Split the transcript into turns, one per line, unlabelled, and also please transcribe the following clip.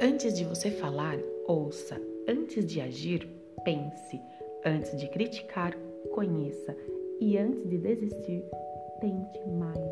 Antes de você falar, ouça. Antes de agir, pense. Antes de criticar, conheça. E antes de desistir, tente mais.